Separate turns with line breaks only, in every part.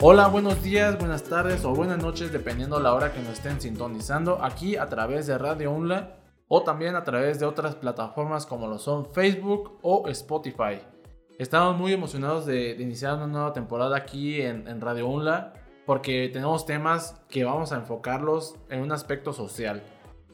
Hola, buenos días, buenas tardes o buenas noches, dependiendo la hora que nos estén sintonizando aquí a través de Radio UNLA o también a través de otras plataformas como lo son Facebook o Spotify. Estamos muy emocionados de, iniciar una nueva temporada aquí en, Radio UNLA porque tenemos temas que vamos a enfocarlos en un aspecto social.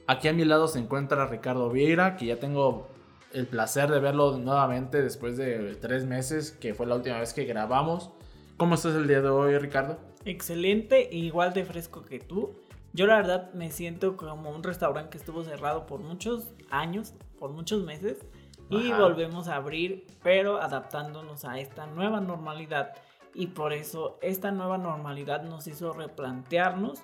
Aquí a mi lado se encuentra Ricardo Vieira, que ya tengo el placer de verlo nuevamente después de tres meses, que fue la última vez que grabamos. ¿Cómo estás el día de hoy, Ricardo?
Excelente, igual de fresco que tú. Yo la verdad me siento como un restaurante que estuvo cerrado por muchos años, por muchos meses, y volvemos a abrir, pero adaptándonos a esta nueva normalidad. Y por eso esta nueva normalidad nos hizo replantearnos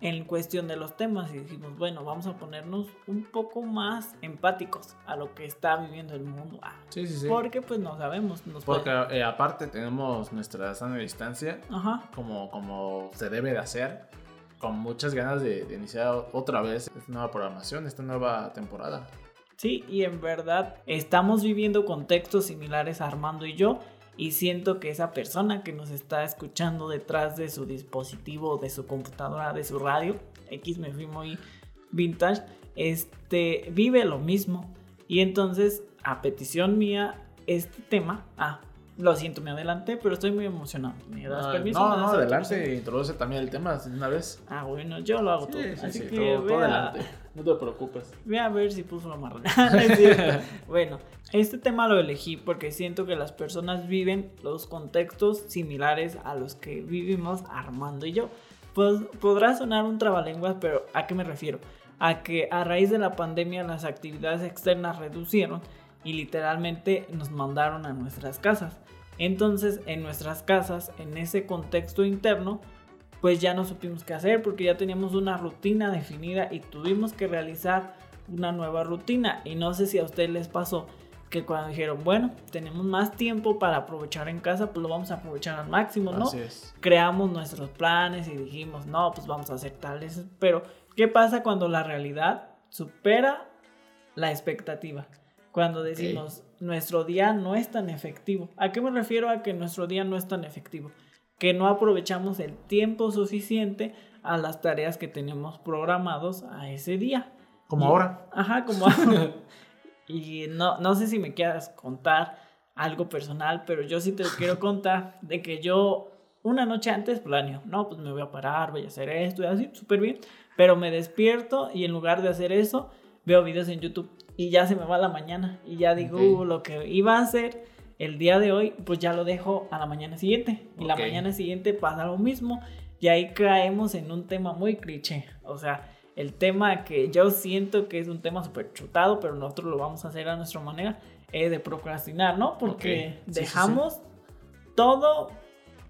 en cuestión de los temas y dijimos, bueno, vamos a ponernos un poco más empáticos a lo que está viviendo el mundo. Ah, sí, sí, sí. Porque pues no sabemos.
porque eh, aparte tenemos nuestra sana distancia, Ajá. Como, como se debe de hacer, con muchas ganas de, de iniciar otra vez esta nueva programación, esta nueva temporada.
Sí, y en verdad estamos viviendo contextos similares Armando y yo y siento que esa persona que nos está escuchando detrás de su dispositivo, de su computadora, de su radio, X me fui muy vintage, este, vive lo mismo. Y entonces, a petición mía, este tema, ah, lo siento, me adelanté, pero estoy muy emocionado. ¿Me das permiso?
No, no, adelante, introduce también el tema una vez.
Ah, bueno, yo lo hago todo. Así que todo, adelante.
No te preocupes.
Voy a ver si puso la marrana. bueno, este tema lo elegí porque siento que las personas viven los contextos similares a los que vivimos Armando y yo. Pues podrá sonar un trabalenguas, pero ¿a qué me refiero? A que a raíz de la pandemia las actividades externas reducieron y literalmente nos mandaron a nuestras casas. Entonces, en nuestras casas, en ese contexto interno, pues ya no supimos qué hacer porque ya teníamos una rutina definida y tuvimos que realizar una nueva rutina. Y no sé si a ustedes les pasó que cuando dijeron, bueno, tenemos más tiempo para aprovechar en casa, pues lo vamos a aprovechar al máximo, ¿no? Creamos nuestros planes y dijimos, no, pues vamos a hacer tales. Pero, ¿qué pasa cuando la realidad supera la expectativa? Cuando decimos, nuestro día no es tan efectivo. ¿A qué me refiero a que nuestro día no es tan efectivo? Que no aprovechamos el tiempo suficiente a las tareas que tenemos programados a ese día.
Como ahora.
Ajá, como ahora. y no, no sé si me quieras contar algo personal, pero yo sí te quiero contar de que yo una noche antes planeo, no, pues me voy a parar, voy a hacer esto y así, súper bien, pero me despierto y en lugar de hacer eso, veo videos en YouTube y ya se me va la mañana y ya digo uh, lo que iba a hacer el día de hoy, pues ya lo dejo a la mañana siguiente. Y la mañana siguiente pasa lo mismo. Y ahí caemos en un tema muy cliché, o sea, el tema que yo siento que es un tema súper chutado, pero nosotros lo vamos a hacer a nuestra manera, es de procrastinar, ¿no? Porque dejamos todo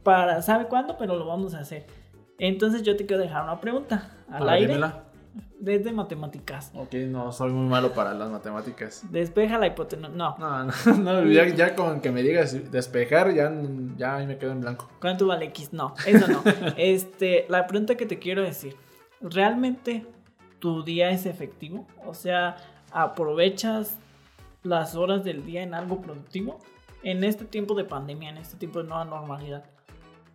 para, ¿sabe cuándo? Pero lo vamos a hacer. Entonces yo te quiero dejar una pregunta al aire desde matemáticas.
Ok, no, soy muy malo para las matemáticas.
Despeja la hipotenusa. No.
No, no, ya, con que me digas despejar, ya, ya me quedo en blanco.
¿Cuánto vale X? No, eso no. este, la pregunta que te quiero decir, ¿realmente tu día es efectivo? O sea, ¿aprovechas las horas del día en algo productivo? En este tiempo de pandemia, en este tiempo de nueva normalidad.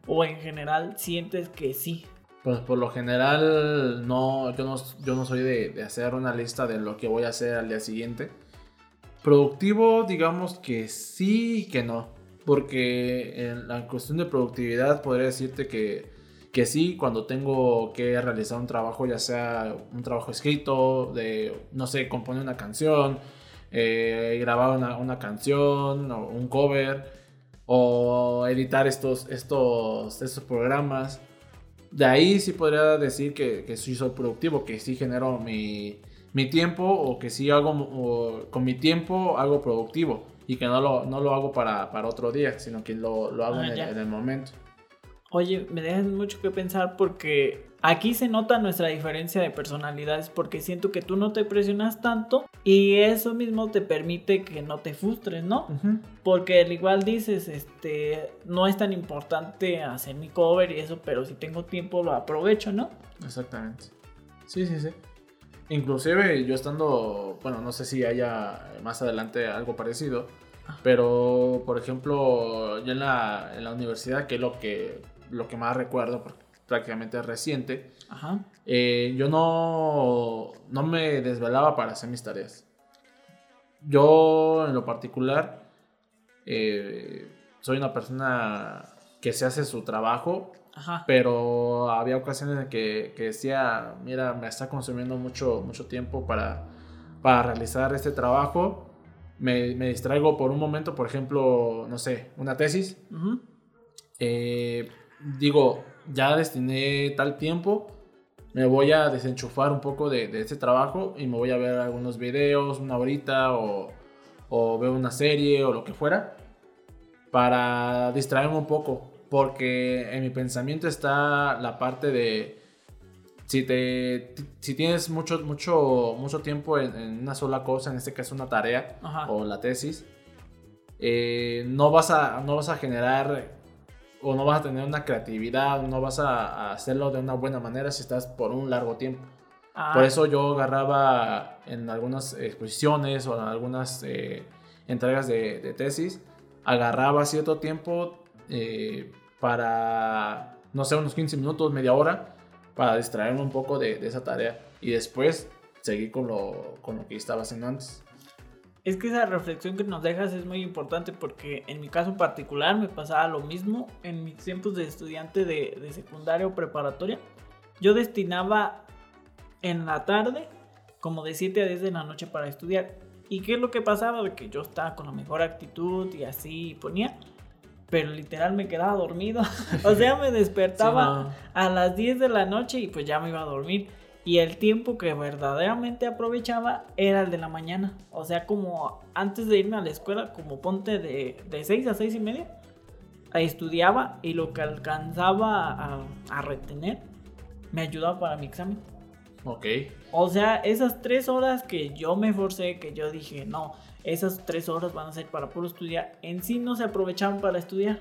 O en general sientes que sí,
pues por lo general, no, yo no, yo no soy de, hacer una lista de lo que voy a hacer al día siguiente. Productivo, digamos que sí y que no. Porque en la cuestión de productividad podría decirte que, que sí, cuando tengo que realizar un trabajo, ya sea un trabajo escrito, de, no sé, componer una canción, eh, grabar una, una, canción o un cover, o editar estos, estos, estos programas de ahí sí podría decir que, que sí soy productivo, que sí genero mi, mi tiempo o que sí hago con mi tiempo algo productivo y que no lo, no lo hago para, para otro día, sino que lo, lo hago ah, en, el, en, el, momento.
Oye, me dejas mucho que pensar porque aquí se nota nuestra diferencia de personalidades porque siento que tú no te presionas tanto y eso mismo te permite que no te frustres, ¿no? Porque al igual dices, este, no es tan importante hacer mi cover y eso, pero si tengo tiempo lo aprovecho, ¿no?
Exactamente. Sí, sí, sí. Inclusive yo estando, bueno, no sé si haya más adelante algo parecido, Pero, por ejemplo, yo en la, en la universidad, que es lo que, lo que más recuerdo, porque prácticamente es reciente,
Ajá.
eh, yo no, no me desvelaba para hacer mis tareas. Yo, en lo particular, eh, soy una persona que se hace su trabajo,
Ajá.
pero había ocasiones en que, que decía, mira, me está consumiendo mucho, mucho tiempo para, para realizar este trabajo. Me, me distraigo por un momento, por ejemplo, no sé, una tesis. Eh, digo, ya destiné tal tiempo, me voy a desenchufar un poco de, de este trabajo y me voy a ver algunos videos, una horita o, o veo una serie o lo que fuera para distraerme un poco. Porque en mi pensamiento está la parte de si, te, si tienes mucho, mucho, mucho tiempo en, en una sola cosa, en este caso una tarea
Ajá.
o la tesis, eh, no, vas a, no vas a generar o no vas a tener una creatividad, no vas a, hacerlo de una buena manera si estás por un largo tiempo.
Ah,
Por eso yo agarraba en algunas exposiciones o en algunas eh, entregas de, de tesis, agarraba cierto tiempo eh, para, no sé, unos 15 minutos, media hora, para distraerme un poco de, de esa tarea y después seguir con lo, con lo que estaba haciendo antes.
Es que esa reflexión que nos dejas es muy importante porque en mi caso particular me pasaba lo mismo en mis tiempos de estudiante de, de secundaria o preparatoria. Yo destinaba en la tarde como de 7 a 10 de la noche para estudiar. ¿Y qué es lo que pasaba? De que yo estaba con la mejor actitud y así ponía. Pero literal me quedaba dormido. o sea, me despertaba
Sí,
a las 10 de la noche y pues ya me iba a dormir. Y el tiempo que verdaderamente aprovechaba era el de la mañana. O sea, como antes de irme a la escuela, como ponte de, de 6 a 6 y media, estudiaba y lo que alcanzaba a, a retener me ayudaba para mi examen.
Ok.
O sea, esas tres horas que yo me forcé, que yo dije, no, esas tres horas van a ser para puro estudiar, en sí no se aprovechaban para estudiar.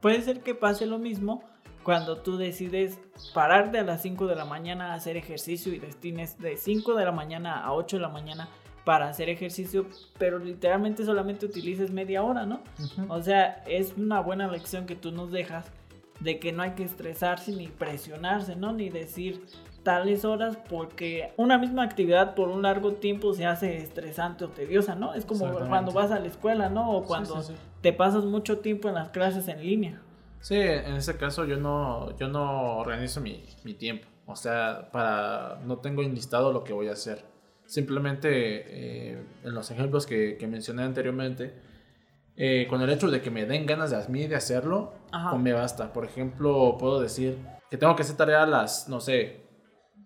Puede ser que pase lo mismo cuando tú decides pararte a las 5 de la mañana a hacer ejercicio y destines de 5 de la mañana a 8 de la mañana para hacer ejercicio, pero literalmente solamente utilices media hora, ¿no? O sea, es una buena lección que tú nos dejas de que no hay que estresarse ni presionarse, ¿no? Ni decir tales horas porque una misma actividad por un largo tiempo se hace estresante o tediosa, ¿no? Es como cuando vas a la escuela, ¿no? O cuando
sí, sí.
te pasas mucho tiempo en las clases en línea.
Sí, en ese caso yo no, yo no organizo mi, mi tiempo. O sea, para no tengo enlistado lo que voy a hacer. Simplemente eh, en los ejemplos que, que mencioné anteriormente, eh, con el hecho de que me den ganas de a mí de hacerlo,
Ajá.
pues me basta. Por ejemplo, puedo decir que tengo que hacer tarea a las, no sé,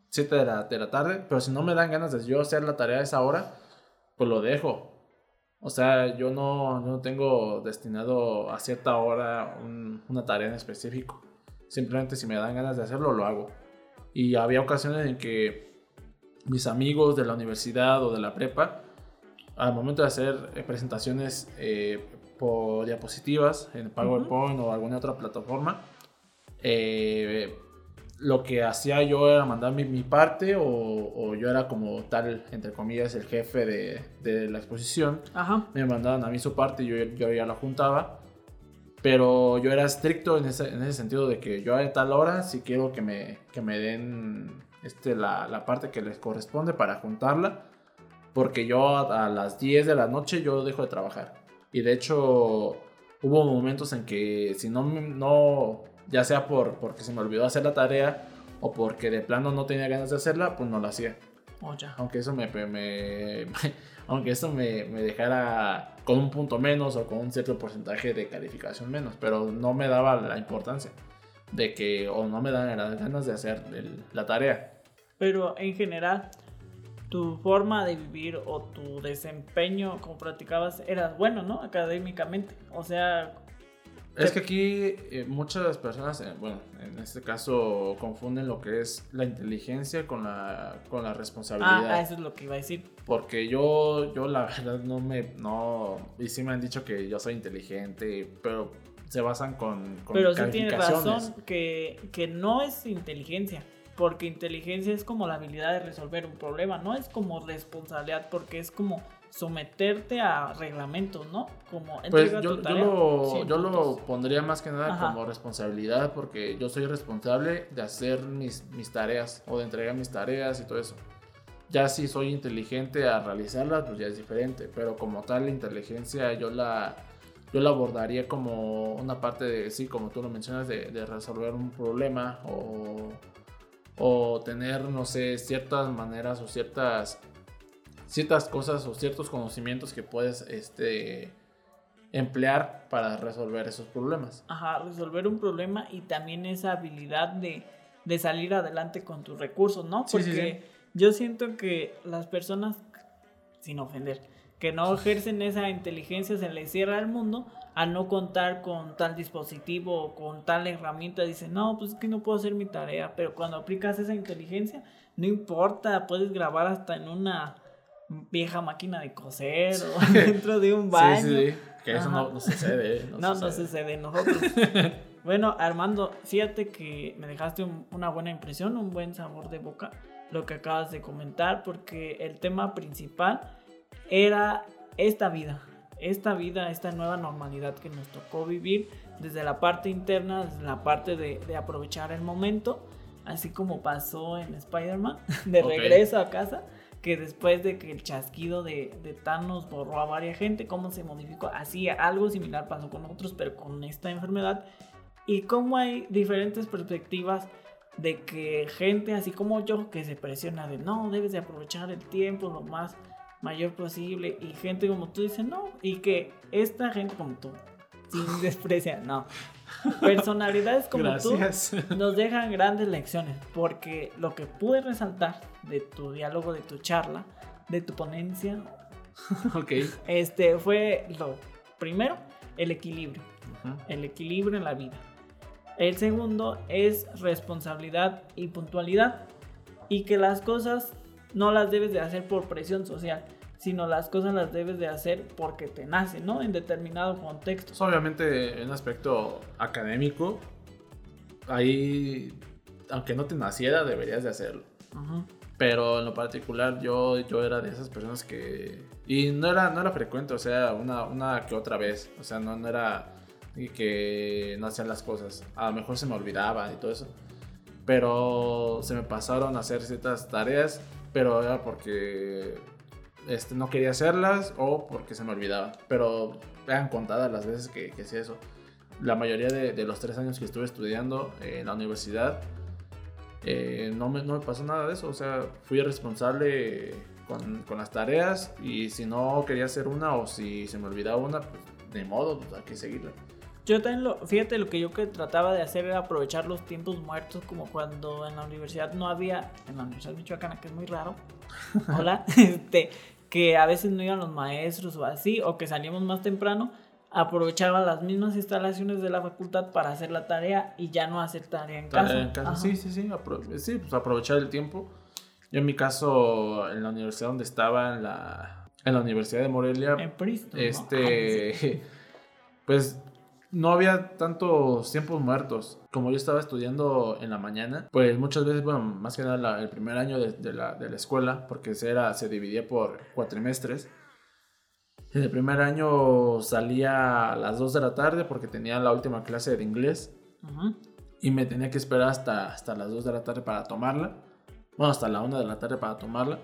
7 de la, de la tarde, pero si no me dan ganas de yo hacer la tarea a esa hora, pues lo dejo. O sea, yo no, no tengo destinado a cierta hora un- una tarea en específico. Simplemente si me dan ganas de hacerlo, lo hago. Y había ocasiones en que mis amigos de la universidad o de la prepa, al momento de hacer eh, presentaciones eh, por diapositivas en PowerPoint o alguna otra plataforma, eh, lo que hacía yo era mandar mi, mi parte o, o yo era como tal, entre comillas, el jefe de, de la exposición
Ajá.
me mandaban a mí su parte y yo, yo ya la juntaba. Pero yo era estricto en ese, en ese sentido de que yo a tal hora si quiero que me, que me den este, la, la parte que les corresponde para juntarla. Porque yo a, a las 10 de la noche yo dejo de trabajar. Y de hecho hubo momentos en que si no, no ya sea por, porque se me olvidó hacer la tarea o porque de plano no tenía ganas de hacerla, pues no la hacía
Oh, ya.
aunque eso me, me- me- aunque eso me, me dejara con un punto menos o con un cierto porcentaje de calificación menos, pero no me daba la importancia de que o no me daban las ganas de hacer el- la tarea.
Pero en general, tu forma de vivir o tu desempeño como practicabas era bueno, ¿no? Académicamente. O sea,
Es que aquí eh, muchas personas, eh, bueno, en este caso confunden lo que es la inteligencia con la, con la responsabilidad.
ah, eso es lo que iba a decir.
Porque yo, yo la verdad no me, no, y sí me han dicho que yo soy inteligente, pero se basan con, con
Pero sí tienes razón que, que no es inteligencia. Porque inteligencia es como la habilidad de resolver un problema, no es como responsabilidad, porque es como someterte a reglamentos, ¿no? Como
Pues yo,
tu
yo
tarea,
lo,
100
yo lo pondría más que nada
Ajá.
como responsabilidad porque yo soy responsable de hacer mis, mis tareas o de entregar mis tareas y todo eso. Ya si soy inteligente a realizarlas, pues ya es diferente, pero como tal la inteligencia yo la, yo la abordaría como una parte de, sí, como tú lo mencionas, de, de resolver un problema o, o tener, no sé, ciertas maneras o ciertas, ciertas cosas o ciertos conocimientos que puedes, este emplear para resolver esos problemas.
Ajá, resolver un problema y también esa habilidad de, de salir adelante con tus recursos, ¿no?
Sí,
Porque
sí, sí.
yo siento que las personas, sin ofender, que no ejercen esa inteligencia se les cierra el mundo al no contar con tal dispositivo o con tal herramienta. Dicen, no, pues es que no puedo hacer mi tarea, pero cuando aplicas esa inteligencia, no importa, puedes grabar hasta en una vieja máquina de coser o dentro de un baño.
Sí, sí. Que eso no, no sucede. ¿eh?
No, no
sucede.
sucede en nosotros. bueno, Armando, fíjate que me dejaste un- una buena impresión, un buen sabor de boca, lo que acabas de comentar, porque el tema principal era esta vida, esta vida, esta nueva normalidad que nos tocó vivir desde la parte interna, desde la parte de, de aprovechar el momento, así como pasó en Spider-Man, de
Ok.
regreso a casa que después de que el chasquido de, de Thanos borró a varias gente, cómo se modificó, así algo similar pasó con otros, pero con esta enfermedad, y cómo hay diferentes perspectivas de que gente así como yo que se presiona de no, debes de aprovechar el tiempo lo más mayor posible, y gente como tú dice no, y que esta gente como tú, sin despreciar, no, personalidades como tú nos dejan grandes lecciones, porque lo que pude resaltar de tu diálogo, de tu charla, de tu ponencia, este fue lo primero, el equilibrio, el equilibrio en la vida. El segundo es responsabilidad y puntualidad, y que las cosas no las debes de hacer por presión social, sino las cosas las debes de hacer porque te nace, ¿no? En determinado contexto.
Pues, obviamente en un aspecto académico, ahí, aunque no te naciera, deberías de hacerlo. Pero en lo particular yo, yo era de esas personas que... Y no era, no era frecuente, o sea, una, una que otra vez. O sea, no, no era y que no hacían las cosas. A lo mejor se me olvidaba y todo eso. Pero se me pasaron a hacer ciertas tareas, pero era porque este, no quería hacerlas o porque se me olvidaba. Pero eran contadas las veces que, que hacía eso. La mayoría de, de los tres años que estuve estudiando en la universidad, eh, no, me, no me pasó nada de eso. O sea, fui responsable con, con las tareas y si no quería hacer una o si se me olvidaba una, pues de modo, pues, hay que seguirla.
Yo también lo, fíjate, lo que yo que trataba de hacer era aprovechar los tiempos muertos, como cuando en la universidad no había, en la Universidad Michoacana, que es muy raro, hola, este, que a veces no iban los maestros o así, o que salíamos más temprano, aprovechaba las mismas instalaciones de la facultad para hacer la tarea y ya no hacer tarea en casa.
En casa,
Ajá.
sí, sí, sí, sí, pues aprovechar el tiempo. Yo en mi caso, en la universidad donde estaba, en la, en la Universidad de Morelia,
En Princeton, ¿no? Ah,
este, pues no había tantos tiempos muertos. Como yo estaba estudiando en la mañana, pues muchas veces, bueno, más que nada la- el primer año de, de la, de la escuela, porque se, era, se dividía por cuatrimestres. En el primer año salía a las 2 de la tarde porque tenía la última clase de inglés y me tenía que esperar hasta, hasta las 2 de la tarde para tomarla. Bueno, hasta la 1 de la tarde para tomarla.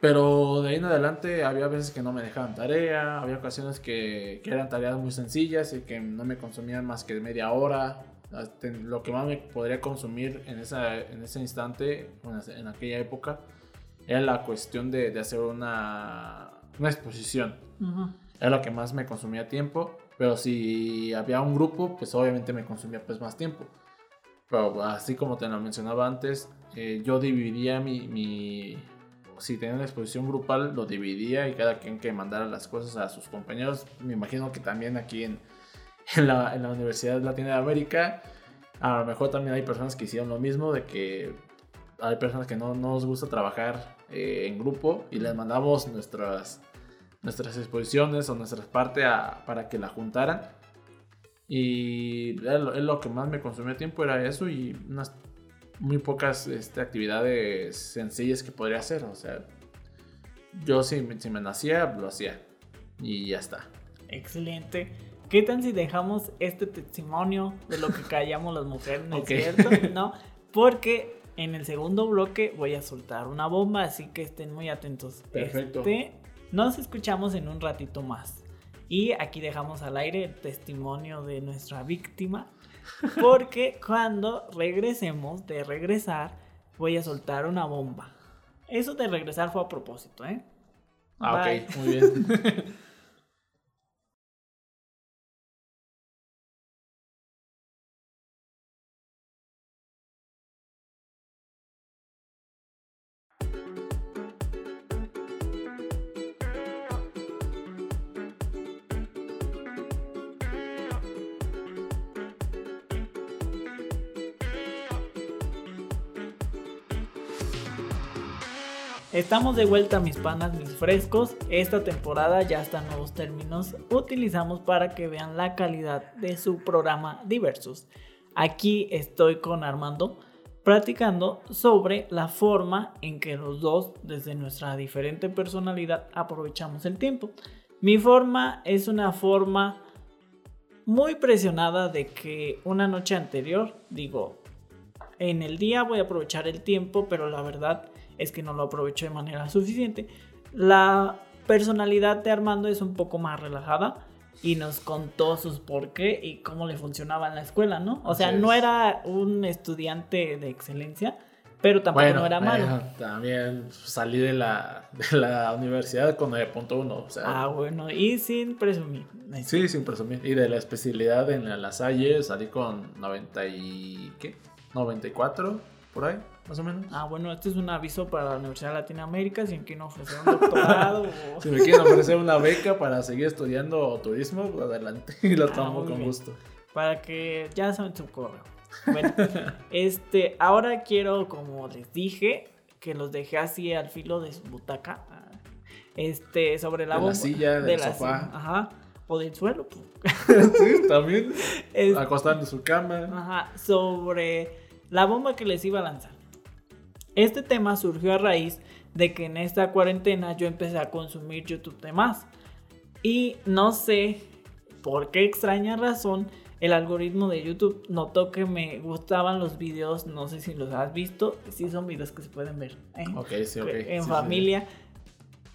Pero de ahí en adelante había veces que no me dejaban tarea, había ocasiones que, que eran tareas muy sencillas y que no me consumían más que media hora. Lo que más me podría consumir en, esa, en ese instante, en aquella época, era la cuestión de, de hacer una, una exposición.
Ujú.
Era lo que más me consumía tiempo. Pero si había un grupo, pues obviamente me consumía pues más tiempo. Pero así como te lo mencionaba antes, eh, yo dividía mi, mi... Si tenía una exposición grupal, lo dividía y cada quien que mandara las cosas a sus compañeros. Me imagino que también aquí en, en, la, en la Universidad Latina de América, a lo mejor también hay personas que hicieron lo mismo, de que hay personas que no, no nos gusta trabajar eh, en grupo y les mandamos nuestras, nuestras exposiciones o nuestras partes para que la juntaran. Y es lo que más me consumió tiempo, era eso y unas muy pocas este, actividades sencillas que podría hacer. O sea, Yo si, si me nacía, lo hacía. Y ya está.
Excelente. ¿Qué tal si dejamos este testimonio de lo que callamos las mujeres? ¿No
Ok.
es cierto? ¿No? Porque en el segundo bloque voy a soltar una bomba, así que estén muy atentos.
Perfecto.
Este, nos escuchamos en un ratito más. Y aquí dejamos al aire el testimonio de nuestra víctima. Porque cuando regresemos de regresar, voy a soltar una bomba. Eso de regresar fue a propósito, ¿eh?
Ah,
Bye.
ok, muy bien.
Estamos de vuelta, mis panas, mis frescos. Esta temporada ya están nuevos términos utilizamos para que vean la calidad de su programa Diversus. Aquí estoy con Armando platicando sobre la forma en que los dos, desde nuestra diferente personalidad, aprovechamos el tiempo. Mi forma es una forma muy presionada de que una noche anterior, digo, en el día voy a aprovechar el tiempo, pero la verdad es que no lo aprovecho de manera suficiente. La personalidad de Armando es un poco más relajada y nos contó sus por qué y cómo le funcionaba en la escuela, ¿no? O sea, no era un estudiante de excelencia, pero tampoco no era malo.
eh, también salí de la, de la universidad con 9.1. O sea,
Ah, bueno, y sin presumir.
sí, sin presumir. Y de la especialidad en la Salle salí con 90 y... ¿qué? 94, por ahí, más o menos.
Ah, bueno, este es un aviso para la Universidad de Latinoamérica, si quieren ofrecer un doctorado o...
Si me quieren ofrecer una beca para seguir estudiando turismo, pues adelante. Y lo
Ah,
tomo con
bien.
gusto.
para que ya saben su correo. Bueno, este, ahora quiero, como les dije, que los dejé así al filo de su butaca. Este, sobre la
De la
bomba-
silla, del
la
sofá.
silla, Ajá. O del suelo. pues.
sí, también.
Es-
Acostando en su cama.
Ajá, sobre la bomba que les iba a lanzar. Este tema surgió a raíz de que en esta cuarentena yo empecé a consumir YouTube de más. Y no sé por qué extraña razón el algoritmo de YouTube notó que me gustaban los videos, no sé si los has visto, sí son videos que se pueden ver ¿eh?
Sí,
en
Sí, sí,
familia.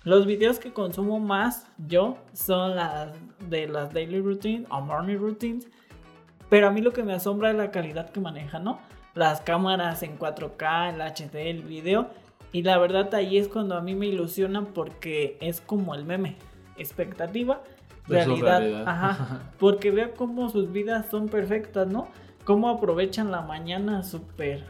Los videos que consumo más yo son las de las daily routines o morning routines. Pero a mí lo que me asombra es la calidad que maneja, ¿no? Las cámaras en 4K, el HD, el video. Y la verdad ahí es cuando a mí me ilusionan porque es como el meme. Expectativa, realidad.
realidad.
Ajá. Porque veo cómo sus vidas son perfectas, ¿no? Cómo aprovechan la mañana súper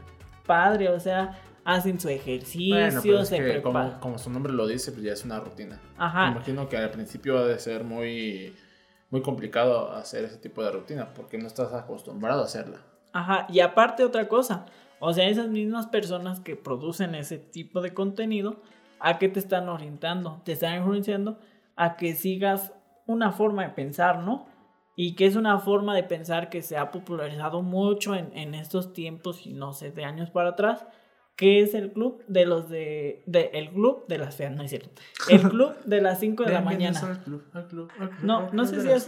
padre. O sea, hacen su ejercicio,
Bueno, pero es
se
que
preparan.
como su nombre lo dice, pues ya es una rutina. Me
Ajá.
imagino que al principio ha de ser muy, muy complicado hacer ese tipo de rutina porque no estás acostumbrado a hacerla.
Ajá, y aparte otra cosa, o sea, esas mismas personas que producen ese tipo de contenido, ¿a qué te están orientando? Te están influenciando a que sigas una forma de pensar, ¿no? Y que es una forma de pensar que se ha popularizado mucho en, en estos tiempos y no sé, de años para atrás, que es el club de los de, de- el club de las feas, no es cierto, el club de las 5 de la mañana. No, no sé si es-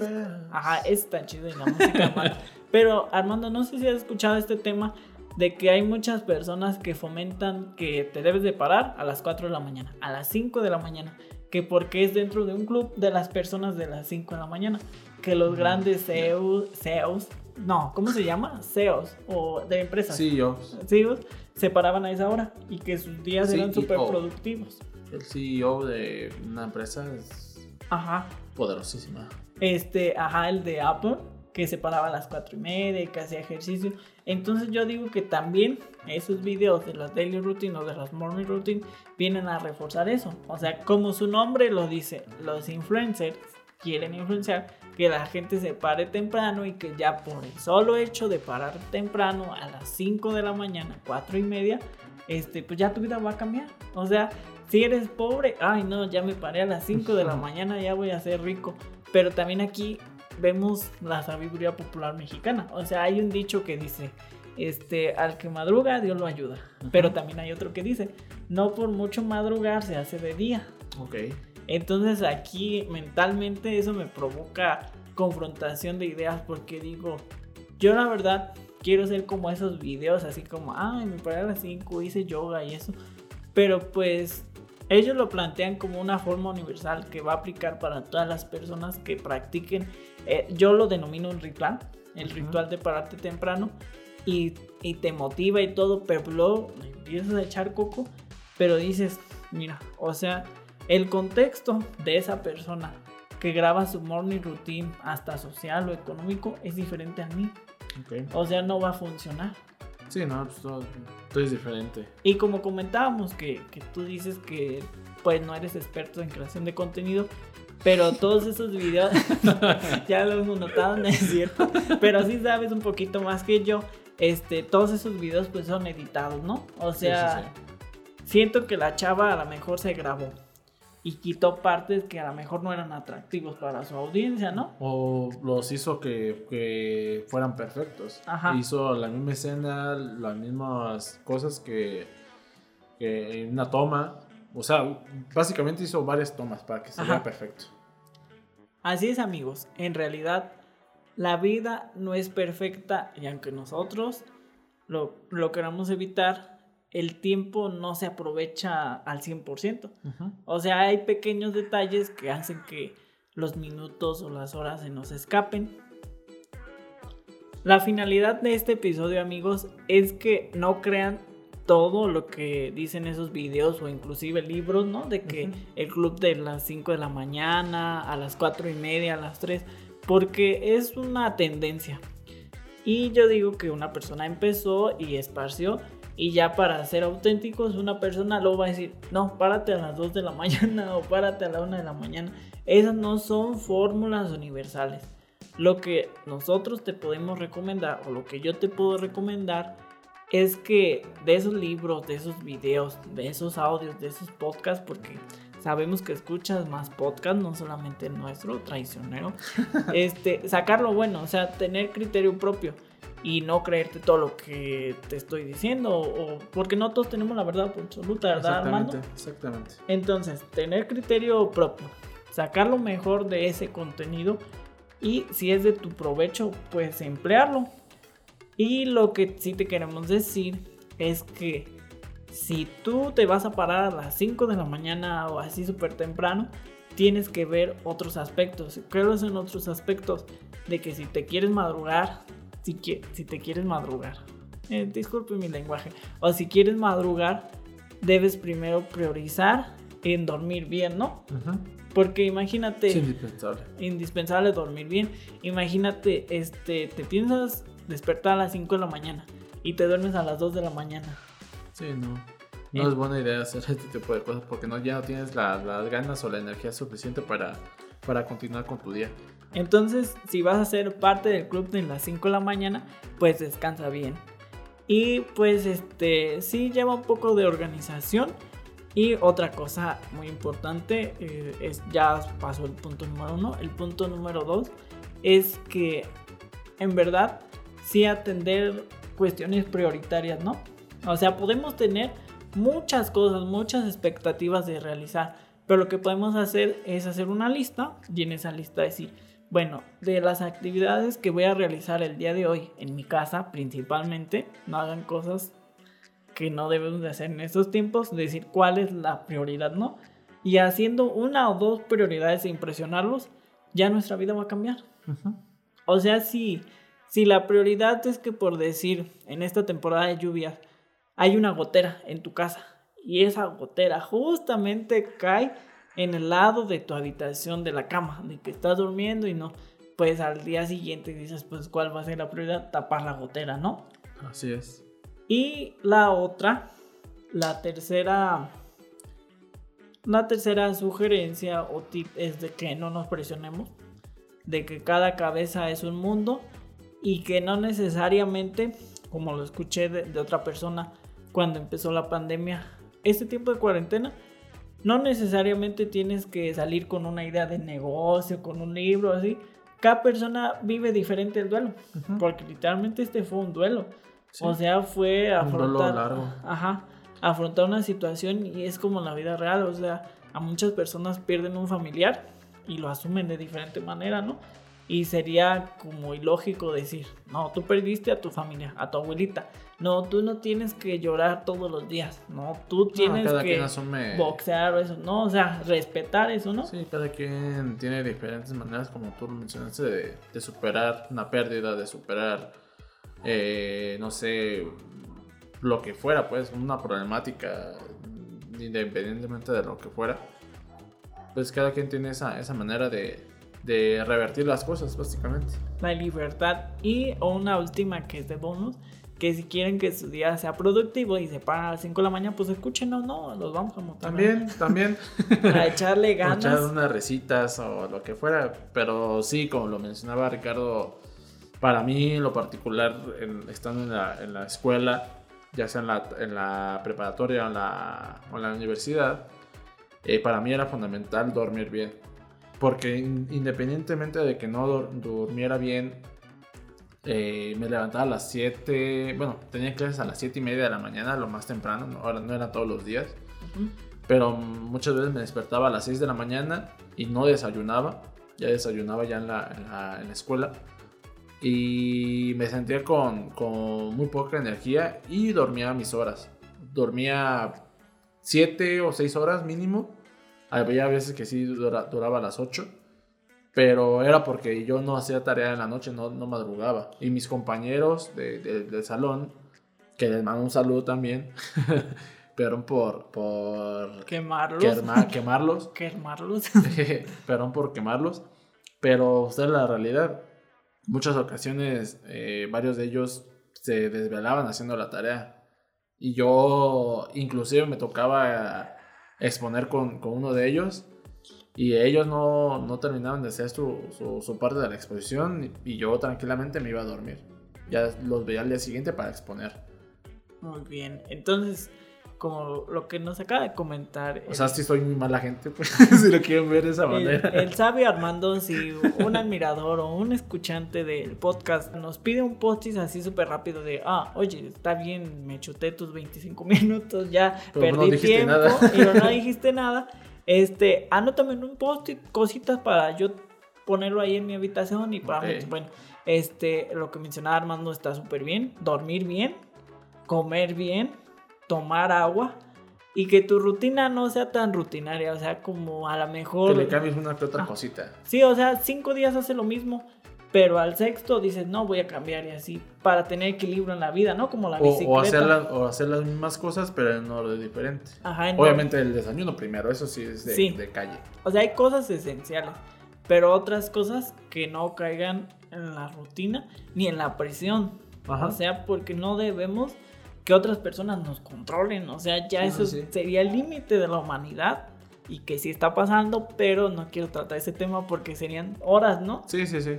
Ajá, es tan chido en la música, Armando. Pero Armando, no sé si has escuchado este tema de que hay muchas personas que fomentan que te debes de parar a las 4 de la mañana, a las 5 de la mañana, que porque es dentro de un club de las personas de las 5 de la mañana, que los
Mm,
grandes CEOs, CEOs, no, ¿cómo se llama? CEOs o de empresas.
Sí, yo.
CEOs se paraban a esa hora y que sus días eran
CEO.
súper productivos.
El CEO de una empresa es
Ajá.
poderosísima.
Este, ajá, el de Apple, que se paraba a las cuatro y media y que hacía ejercicio. Entonces yo digo que también esos videos de las daily routine o de las morning routine vienen a reforzar eso. O sea, como su nombre lo dice, los influencers quieren influenciar que la gente se pare temprano y que ya por el solo hecho de parar temprano a las 5 de la mañana, 4 y media, este, pues ya tu vida va a cambiar. O sea, si eres pobre, ay no, ya me paré a las 5 de la mañana, ya voy a ser rico. Pero también aquí vemos la sabiduría popular mexicana. O sea, hay un dicho que dice, este, al que madruga, Dios lo ayuda. Pero también hay otro que dice, no por mucho madrugar se hace de día.
Ok.
Entonces aquí mentalmente eso me provoca confrontación de ideas porque digo, yo la verdad quiero ser como esos videos, así como, ay, me paré a las 5, hice yoga y eso. Pero pues ellos lo plantean como una forma universal que va a aplicar para todas las personas que practiquen. eh, yo lo denomino un ritual, el ritual de pararte temprano y, y te motiva y todo, pero luego empiezas a echar coco, pero dices, mira, o sea, el contexto de esa persona que graba su morning routine, hasta social o económico, es diferente a mí.
Ok.
O sea, no va a funcionar.
Sí, no, pues todo, todo es diferente.
Y como comentábamos que, que tú dices que pues no eres experto en creación de contenido, pero todos esos videos ya lo hemos notado, ¿no es cierto? Pero sí sabes un poquito más que yo. Este, todos esos videos pues son editados, ¿no? O
Sí,
sea,
sí,
siento que la chava a lo mejor se grabó y quitó partes que a lo mejor no eran atractivos para su audiencia, ¿no?
O los hizo que, que fueran perfectos.
Ajá.
Hizo la misma escena, las mismas cosas que, que en una toma. O sea, básicamente hizo varias tomas para que se vea perfecto.
Así es amigos, en realidad la vida no es perfecta y aunque nosotros lo, lo queramos evitar, el tiempo no se aprovecha al 100%. O sea, hay pequeños detalles que hacen que los minutos o las horas se nos escapen. La finalidad de este episodio, amigos, es que no crean todo lo que dicen esos videos o inclusive libros, ¿no? De que el club de las 5 de la mañana, a las 4 y media, a las 3, porque es una tendencia. Y yo digo que una persona empezó y esparció y ya para ser auténticos una persona luego va a decir, no, párate a las 2 de la mañana o párate a la 1 de la mañana. Esas no son fórmulas universales. Lo que nosotros te podemos recomendar o lo que yo te puedo recomendar es que de esos libros, de esos videos, de esos audios, de esos podcasts, porque sabemos que escuchas más podcasts, no solamente el nuestro, traicionero, este, sacar lo bueno, o sea, tener criterio propio y no creerte todo lo que te estoy diciendo, o, porque no todos tenemos la verdad absoluta, ¿verdad, Armando?
Exactamente, exactamente.
Entonces, tener criterio propio, sacar lo mejor de ese contenido y si es de tu provecho, pues emplearlo. Y lo que sí te queremos decir es que si tú te vas a parar a las 5 de la mañana o así súper temprano, tienes que ver otros aspectos. ¿Cuáles son otros aspectos? De que si te quieres madrugar, si, te quieres madrugar, eh, disculpe mi lenguaje, o si quieres madrugar, debes primero priorizar en dormir bien, ¿no? Porque imagínate,
Es indispensable.
indispensable dormir bien. Imagínate, este, te piensas despertar a las 5 de la mañana y te duermes a las 2 de la mañana.
Sí, no. No
Eh.
es buena idea hacer este tipo de cosas porque no, ya no tienes la- las ganas o la energía suficiente para, para continuar con tu día.
Entonces, si vas a ser parte del club de las 5 de la mañana, pues descansa bien. Y pues este, sí lleva un poco de organización. Y otra cosa muy importante, eh, es, ya pasó el punto número uno. El punto número dos es que en verdad sí atender cuestiones prioritarias, ¿no? O sea, podemos tener muchas cosas, muchas expectativas de realizar, pero lo que podemos hacer es hacer una lista y en esa lista decir, bueno, de las actividades que voy a realizar el día de hoy en mi casa principalmente, no hagan cosas que no debemos de hacer en estos tiempos, decir cuál es la prioridad, ¿no? Y haciendo una o dos prioridades e impresionarlos, ya nuestra vida va a cambiar. O sea, si, si la prioridad es que por decir, en esta temporada de lluvias, hay una gotera en tu casa y esa gotera justamente cae en el lado de tu habitación de la cama, de que estás durmiendo y no, pues al día siguiente dices, pues cuál va a ser la prioridad, tapar la gotera, ¿no?
Así es.
Y la otra, la tercera, la tercera sugerencia o tip es de que no nos presionemos, de que cada cabeza es un mundo y que no necesariamente, como lo escuché de, de otra persona cuando empezó la pandemia, este tiempo de cuarentena, no necesariamente tienes que salir con una idea de negocio, con un libro, así. Cada persona vive diferente el duelo,
Ujú.
porque literalmente este fue un duelo.
Sí.
O sea, fue
Un
afrontar,
largo.
ajá, afrontar una situación y es como la vida real, o sea, a muchas personas pierden un familiar y lo asumen de diferente manera, ¿no? Y sería como ilógico decir, no, tú perdiste a tu familia, a tu abuelita. No, tú no tienes que llorar todos los días. No, tú tienes que boxear o eso. No, o sea, respetar eso, ¿no?
Sí, cada quien tiene diferentes maneras, como tú mencionaste, de, de superar una pérdida, de superar, eh, no sé, lo que fuera, pues, una problemática, independientemente de lo que fuera. Pues cada quien tiene esa, esa manera de, de revertir las cosas, básicamente.
La libertad y una última que es de bonus, que si quieren que su día sea productivo y se paran a las 5 de la mañana, pues escúchenos, no, los vamos a montar.
También, también.
Para echarle ganas.
echar unas recitas o lo que fuera, pero sí, como lo mencionaba Ricardo, para mí en lo particular, estando en la, en la, escuela, ya sea en la, en la preparatoria o en la, o en la universidad, eh, para mí era fundamental dormir bien porque independientemente de que no durmiera bien, eh, me levantaba a las 7, bueno, tenía clases a las 7 y media de la mañana, lo más temprano, ahora no era todos los días, pero muchas veces me despertaba a las 6 de la mañana y no desayunaba, ya desayunaba ya en la, en la, en la escuela y me sentía con, con, muy poca energía y dormía mis horas, dormía 7 o 6 horas mínimo había veces que sí duraba las 8, pero era porque yo no hacía tarea en la noche, no, no madrugaba. Y mis compañeros de, del salón, que les mando un saludo también, perdón por, por
quemarlos.
quemarlos.
quemarlos.
perdón por quemarlos. Pero usted la realidad. Muchas ocasiones, eh, varios de ellos se desvelaban haciendo la tarea. Y yo, inclusive, me tocaba exponer con, con uno de ellos y ellos no, no terminaban de hacer su, su, parte de la exposición y yo tranquilamente me iba a dormir. Ya los veía al día siguiente para exponer.
Muy bien, entonces como lo que nos acaba de comentar.
O sea, si soy muy mala gente, pues, si lo quieren ver de esa manera.
El, sabio Armando, si un admirador o un escuchante del podcast nos pide un postis así súper rápido de, ah, oye, está bien, me chuté tus 25 minutos, ya perdí tiempo y no dijiste nada. Este, anótame en un post cositas para yo ponerlo ahí en mi habitación y para bueno, este, lo que mencionaba Armando está súper bien, dormir bien, comer bien tomar agua y que tu rutina no sea tan rutinaria, o sea, como a lo mejor...
Que le cambies una que otra ah, cosita.
Sí, o sea, cinco días hace lo mismo, pero al sexto dices, no, voy a cambiar y así, para tener equilibrio en la vida, ¿no? Como la bicicleta.
O, hacer, o hacer las mismas cosas, pero en orden diferente. Ajá, Obviamente el desayuno primero, eso sí es de, de calle.
O sea, hay cosas esenciales, pero otras cosas que no caigan en la rutina ni en la presión. Ajá. O sea, porque no debemos que otras personas nos controlen. O sea, ya eso sería el límite de la humanidad y que sí está pasando, pero no quiero tratar ese tema porque serían horas, ¿no?
Sí, sí, sí.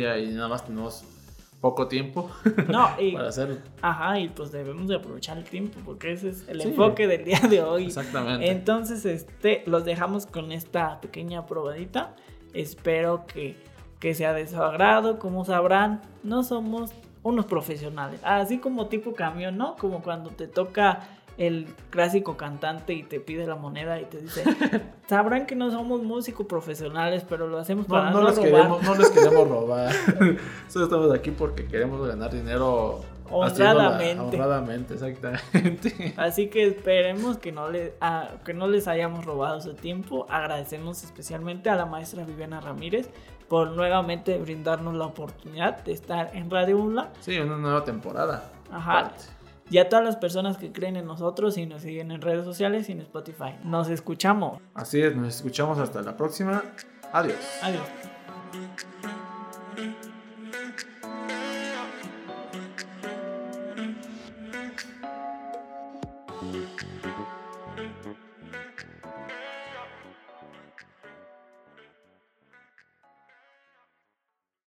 ya, y nada más tenemos poco tiempo
no, para hacer. Ajá, y pues debemos de aprovechar el tiempo porque ese es el enfoque del día de hoy. Exactamente. Entonces, este, los dejamos con esta pequeña probadita. Espero que, que sea de su agrado. Como sabrán, no somos unos profesionales. Así como tipo camión, ¿no? Como cuando te toca el clásico cantante y te pide la moneda y te dice, sabrán que no somos músicos profesionales, pero lo hacemos para
no, no, les robar. Queremos, no les queremos robar. Solo estamos aquí porque queremos ganar dinero
honradamente.
honradamente, exactamente.
Así que esperemos que no, le, que no les hayamos robado su tiempo. Agradecemos especialmente a la maestra Viviana Ramírez por nuevamente brindarnos la oportunidad de estar en Radio UNLA.
Sí, una nueva temporada.
Ajá. Y a todas las personas que creen en nosotros y nos siguen en redes sociales y en Spotify. Nos escuchamos.
Así es, nos escuchamos hasta la próxima. Adiós.
Adiós.